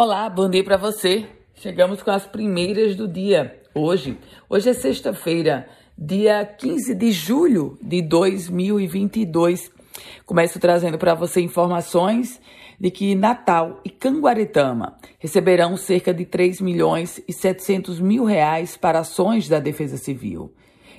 Olá, bom dia para você. Chegamos com as primeiras do dia. Hoje, hoje é sexta-feira, dia 15 de julho de 2022. Começo trazendo para você informações de que Natal e Canguaretama receberão cerca de 3 milhões e 700 mil reais para ações da Defesa Civil.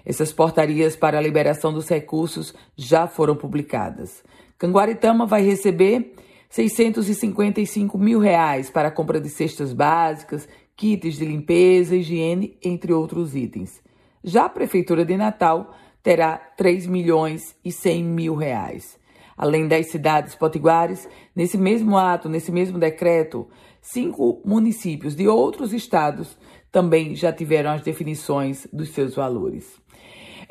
Essas portarias para a liberação dos recursos já foram publicadas. Canguaretama vai receber 655 mil reais para a compra de cestas básicas, kits de limpeza, higiene, entre outros itens. Já a Prefeitura de Natal terá 3 milhões e 100 mil reais. Além das cidades potiguares, nesse mesmo ato, nesse mesmo decreto, cinco municípios de outros estados também já tiveram as definições dos seus valores.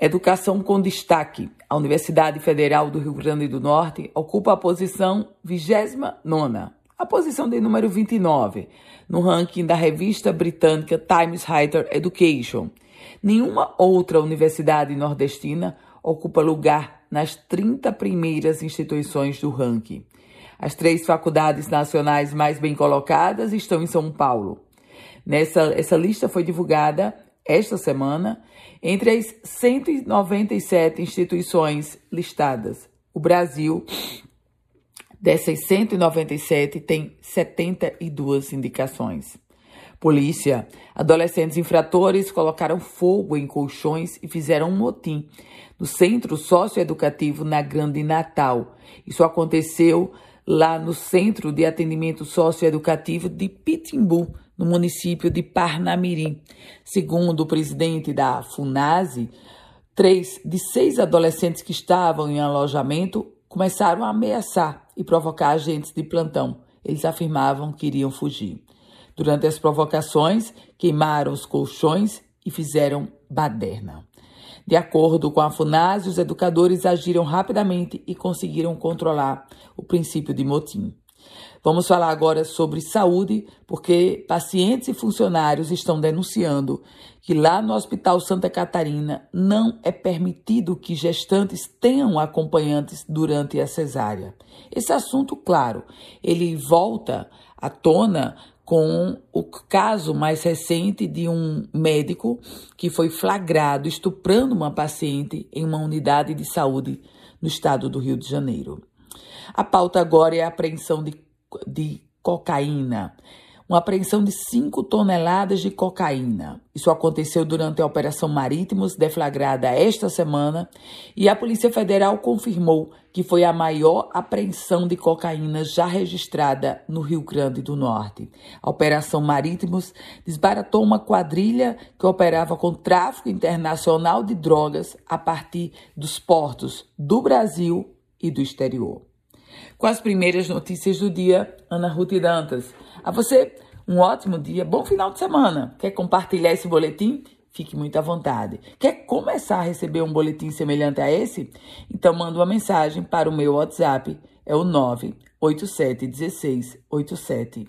Educação com destaque. A Universidade Federal do Rio Grande do Norte ocupa a posição 29, a posição de número 29, no ranking da revista britânica Times Higher Education. Nenhuma outra universidade nordestina ocupa lugar nas 30 primeiras instituições do ranking. As três faculdades nacionais mais bem colocadas estão em São Paulo. Nessa essa lista foi divulgada esta semana, entre as 197 instituições listadas, o Brasil, dessas 197, tem 72 indicações. Polícia, adolescentes infratores colocaram fogo em colchões e fizeram um motim no Centro Socioeducativo na Grande Natal. Isso aconteceu lá no Centro de Atendimento Socioeducativo de Pitimbu, no município de Parnamirim. Segundo o presidente da FUNASE, três de seis adolescentes que estavam em alojamento começaram a ameaçar e provocar agentes de plantão. Eles afirmavam que iriam fugir. Durante as provocações, queimaram os colchões e fizeram baderna. De acordo com a FUNASE, os educadores agiram rapidamente e conseguiram controlar o princípio de motim. Vamos falar agora sobre saúde, porque pacientes e funcionários estão denunciando que lá no Hospital Santa Catarina não é permitido que gestantes tenham acompanhantes durante a cesárea. Esse assunto, claro, ele volta à tona com o caso mais recente de um médico que foi flagrado estuprando uma paciente em uma unidade de saúde no estado do Rio de Janeiro. A pauta agora é a apreensão de de cocaína. Uma apreensão de 5 toneladas de cocaína. Isso aconteceu durante a Operação Marítimos, deflagrada esta semana, e a Polícia Federal confirmou que foi a maior apreensão de cocaína já registrada no Rio Grande do Norte. A Operação Marítimos desbaratou uma quadrilha que operava com tráfico internacional de drogas a partir dos portos do Brasil e do exterior. Com as primeiras notícias do dia, Ana Ruth Dantas. A você, um ótimo dia, bom final de semana. Quer compartilhar esse boletim? Fique muito à vontade. Quer começar a receber um boletim semelhante a esse? Então manda uma mensagem para o meu WhatsApp, é o 987168787.